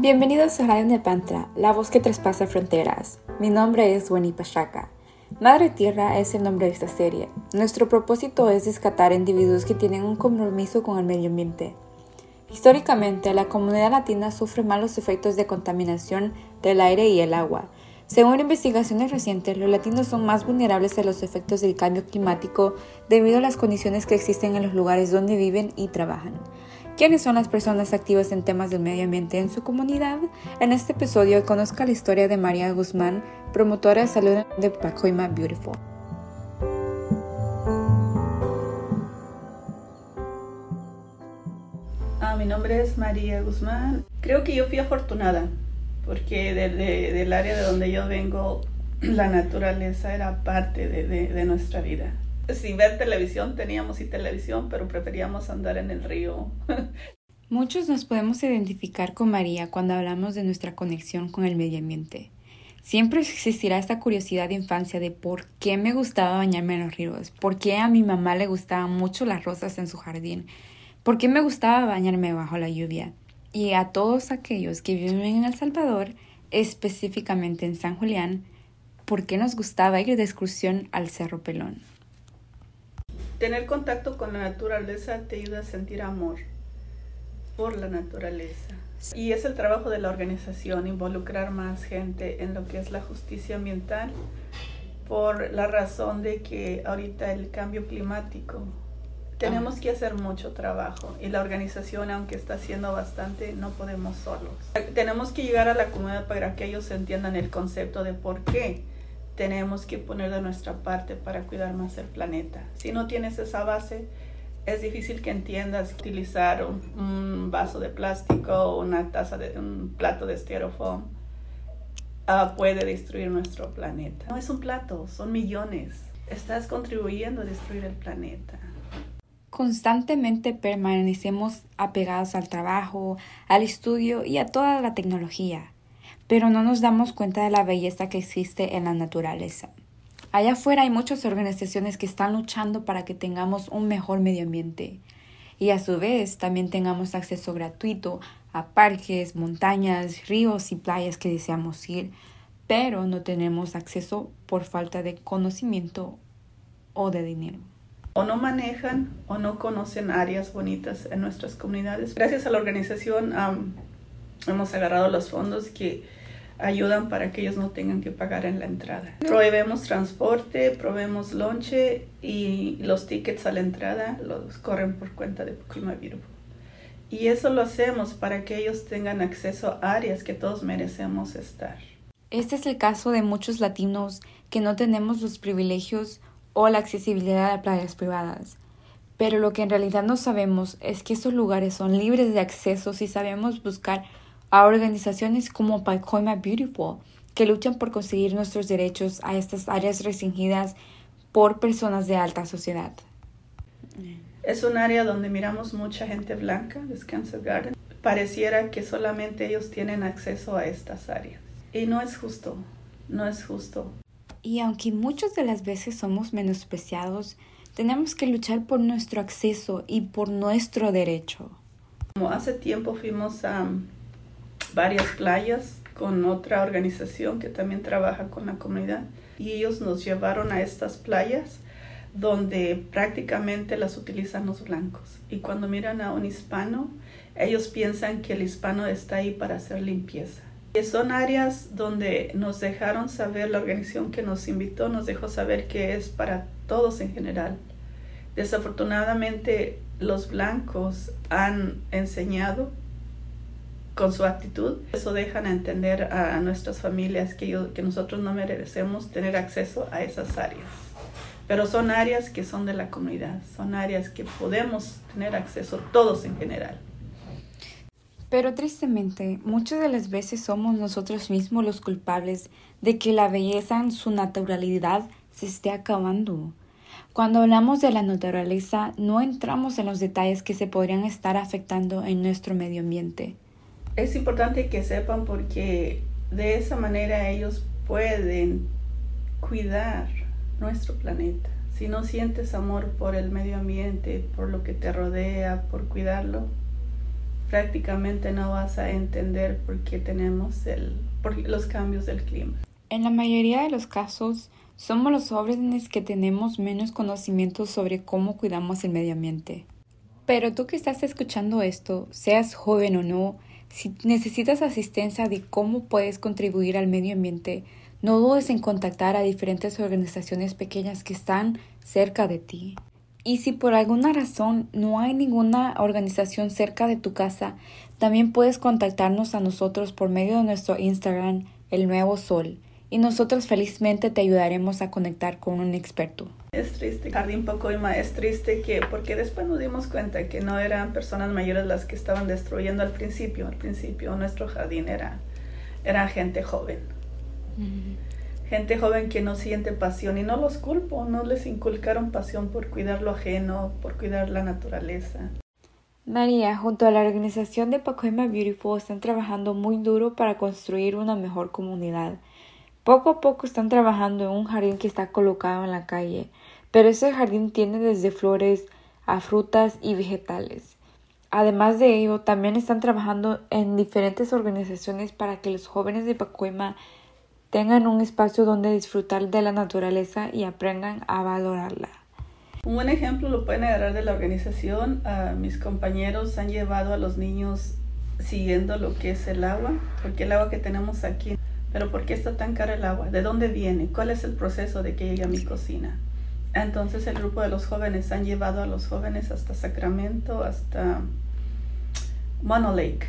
Bienvenidos a Radio Nepantra, la voz que traspasa fronteras. Mi nombre es Wendy Pachaca. Madre Tierra es el nombre de esta serie. Nuestro propósito es rescatar individuos que tienen un compromiso con el medio ambiente. Históricamente, la comunidad latina sufre malos efectos de contaminación del aire y el agua. Según investigaciones recientes, los latinos son más vulnerables a los efectos del cambio climático debido a las condiciones que existen en los lugares donde viven y trabajan. ¿Quiénes son las personas activas en temas del medio ambiente en su comunidad? En este episodio conozca la historia de María Guzmán, promotora de salud de Pacoima Beautiful. Ah, mi nombre es María Guzmán. Creo que yo fui afortunada porque del área de donde yo vengo, la naturaleza era parte de nuestra vida sin ver televisión teníamos y televisión, pero preferíamos andar en el río. Muchos nos podemos identificar con María cuando hablamos de nuestra conexión con el medio ambiente. Siempre existirá esta curiosidad de infancia de por qué me gustaba bañarme en los ríos, por qué a mi mamá le gustaban mucho las rosas en su jardín, por qué me gustaba bañarme bajo la lluvia. Y a todos aquellos que viven en El Salvador, específicamente en San Julián, por qué nos gustaba ir de excursión al Cerro Pelón. Tener contacto con la naturaleza te ayuda a sentir amor por la naturaleza. Y es el trabajo de la organización involucrar más gente en lo que es la justicia ambiental por la razón de que ahorita el cambio climático tenemos que hacer mucho trabajo y la organización, aunque está haciendo bastante, no podemos solos. Tenemos que llegar a la comunidad para que ellos entiendan el concepto de por qué tenemos que poner de nuestra parte para cuidar más el planeta. Si no tienes esa base, es difícil que entiendas utilizar un, vaso de plástico o una taza de un plato de styrofoam ah, puede destruir nuestro planeta. No es un plato, son millones. Estás contribuyendo a destruir el planeta. Constantemente permanecemos apegados al trabajo, al estudio y a toda la tecnología pero no nos damos cuenta de la belleza que existe en la naturaleza. Allá afuera hay muchas organizaciones que están luchando para que tengamos un mejor medio ambiente y a su vez también tengamos acceso gratuito a parques, montañas, ríos y playas que deseamos ir, pero no tenemos acceso por falta de conocimiento o de dinero. O no manejan o no conocen áreas bonitas en nuestras comunidades. Gracias a la organización hemos agarrado los fondos que ayudan para que ellos no tengan que pagar en la entrada. Proveemos transporte, proveemos lonche y los tickets a la entrada los corren por cuenta de Clima Beautiful. Y eso lo hacemos para que ellos tengan acceso a áreas que todos merecemos estar. Este es el caso de muchos latinos que no tenemos los privilegios o la accesibilidad a playas privadas. Pero lo que en realidad no sabemos es que esos lugares son libres de acceso si sabemos buscar a organizaciones como Pacoima Beautiful, que luchan por conseguir nuestros derechos a estas áreas restringidas por personas de alta sociedad. Es un área donde miramos mucha gente blanca, Descanso Garden. Pareciera que solamente ellos tienen acceso a estas áreas. Y no es justo, no es justo. Y aunque muchas de las veces somos menospreciados, tenemos que luchar por nuestro acceso y por nuestro derecho. Como hace tiempo fuimos a varias playas con otra organización que también trabaja con la comunidad y ellos nos llevaron a estas playas donde prácticamente las utilizan los blancos y cuando miran a un hispano ellos piensan que el hispano está ahí para hacer limpieza. Y son áreas donde nos dejaron saber, la organización que nos invitó nos dejó saber que es para todos en general. Desafortunadamente los blancos han enseñado con su actitud. Eso dejan entender a, nuestras familias que, que nosotros no merecemos tener acceso a esas áreas. Pero son áreas que son de la comunidad, son áreas que podemos tener acceso todos en general. Pero tristemente, muchas de las veces somos nosotros mismos los culpables de que la belleza en su naturalidad se esté acabando. Cuando hablamos de la naturaleza, no entramos en los detalles que se podrían estar afectando en nuestro medio ambiente es importante que sepan porque de esa manera ellos pueden cuidar nuestro planeta. Si no sientes amor por el medio ambiente, por lo que te rodea, por cuidarlo, prácticamente no vas a entender por qué tenemos el, por los cambios del clima. En la mayoría de los casos, somos los jóvenes que tenemos menos conocimiento sobre cómo cuidamos el medio ambiente. Pero tú que estás escuchando esto, seas joven o no, si necesitas asistencia de cómo puedes contribuir al medio ambiente, no dudes en contactar a diferentes organizaciones pequeñas que están cerca de ti. Y si por alguna razón no hay ninguna organización cerca de tu casa, también puedes contactarnos a nosotros por medio de nuestro Instagram, El Nuevo Sol, y nosotros felizmente te ayudaremos a conectar con un experto. Es triste, Jardín Pacoima, es triste que, porque después nos dimos cuenta que no eran personas mayores las que estaban destruyendo al principio, al principio nuestro jardín era, era gente joven gente joven que no siente pasión y no los culpo, no les inculcaron pasión por cuidar lo ajeno, por cuidar la naturaleza. María, junto a la organización de Pacoima Beautiful, están trabajando muy duro para construir una mejor comunidad. Poco a poco están trabajando en un jardín que está colocado en la calle, pero ese jardín tiene desde flores a frutas y vegetales. Además de ello, también están trabajando en diferentes organizaciones para que los jóvenes de Pacoima tengan un espacio donde disfrutar de la naturaleza y aprendan a valorarla. Un buen ejemplo lo pueden agarrar de la organización. mis compañeros han llevado a los niños siguiendo lo que es el agua, porque el agua que tenemos aquí, pero ¿por qué está tan cara el agua? ¿De dónde viene? ¿Cuál es el proceso de que llegue a mi cocina? Entonces el grupo de los jóvenes han llevado a los jóvenes hasta Sacramento, hasta Mono Lake,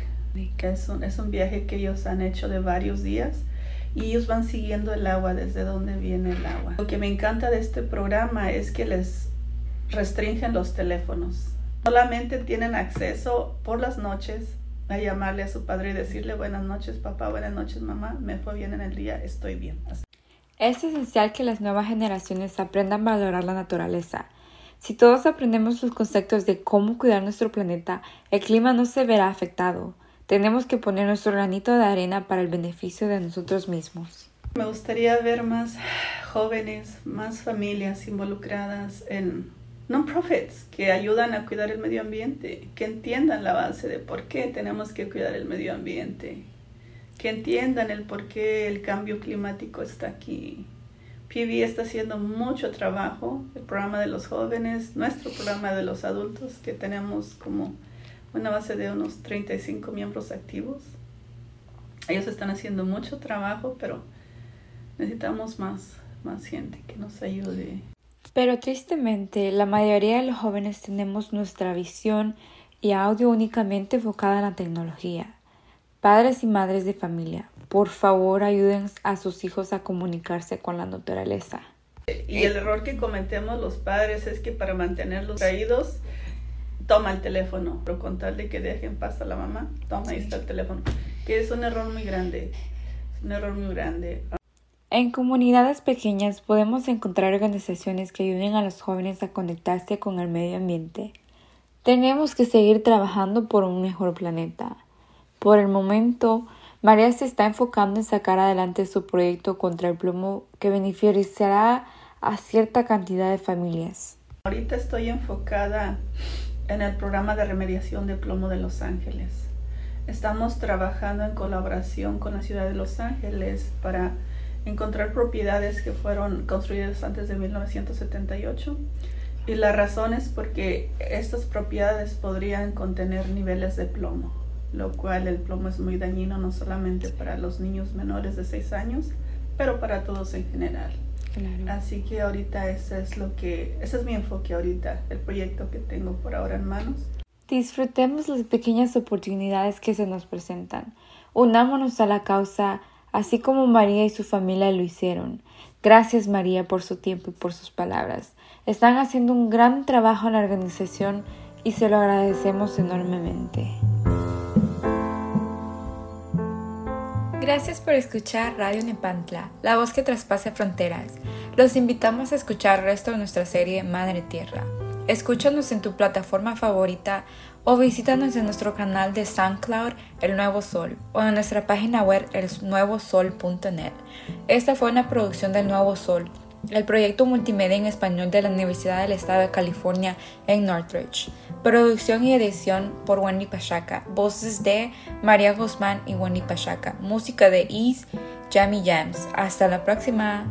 que es un, es un viaje que ellos han hecho de varios días y ellos van siguiendo el agua desde donde viene el agua. Lo que me encanta de este programa es que les restringen los teléfonos. Solamente tienen acceso por las noches a llamarle a su padre y decirle buenas noches papá, buenas noches mamá, me fue bien en el día, estoy bien. Es esencial que las nuevas generaciones aprendan a valorar la naturaleza. Si todos aprendemos los conceptos de cómo cuidar nuestro planeta, el clima no se verá afectado. Tenemos que poner nuestro granito de arena para el beneficio de nosotros mismos. Me gustaría ver más jóvenes, más familias involucradas en non-profits que ayudan a cuidar el medio ambiente, que entiendan la base de por qué tenemos que cuidar el medio ambiente, que entiendan el por qué el cambio climático está aquí. PV está haciendo mucho trabajo, el programa de los jóvenes, nuestro programa de los adultos, que tenemos como una base de unos 35 miembros activos. Ellos están haciendo mucho trabajo, pero necesitamos más, más gente que nos ayude. Pero tristemente, la mayoría de los jóvenes tenemos nuestra visión y audio únicamente enfocada en la tecnología. Padres y madres de familia, por favor ayuden a sus hijos a comunicarse con la naturaleza. Y el error que cometemos los padres es que para mantenerlos traídos toma el teléfono, pero contarle que dejen paz a la mamá, toma, ahí está el teléfono, que es un error muy grande, un error muy grande. En comunidades pequeñas podemos encontrar organizaciones que ayuden a los jóvenes a conectarse con el medio ambiente. Tenemos que seguir trabajando por un mejor planeta. Por el momento, María se está enfocando en sacar adelante su proyecto contra el plomo que beneficiará a cierta cantidad de familias. Ahorita estoy enfocada en el programa de remediación de plomo de Los Ángeles. Estamos trabajando en colaboración con la ciudad de Los Ángeles para encontrar propiedades que fueron construidas antes de 1978 y la razón es porque estas propiedades podrían contener niveles de plomo, lo cual el plomo es muy dañino no solamente para los niños menores de 6 años, pero para todos en general. Así que ahorita ese es lo que, ese es mi enfoque ahorita, el proyecto que tengo por ahora en manos. Disfrutemos las pequeñas oportunidades que se nos presentan. Unámonos a la causa, así como María y su familia lo hicieron. Gracias María por su tiempo y por sus palabras. Están haciendo un gran trabajo en la organización y se lo agradecemos enormemente. Gracias por escuchar Radio Nepantla, la voz que traspasa fronteras. Los invitamos a escuchar el resto de nuestra serie Madre Tierra. Escúchanos en tu plataforma favorita o visítanos en nuestro canal de SoundCloud El Nuevo Sol o en nuestra página web elnuevosol.net. Esta fue una producción del Nuevo Sol. el proyecto multimedia en español de la Universidad del Estado de California en Northridge. Producción y edición por Wendy Pachaca. Voces de María Guzmán y Wendy Pachaca. Música de Ease Jammy Jams. Hasta la próxima.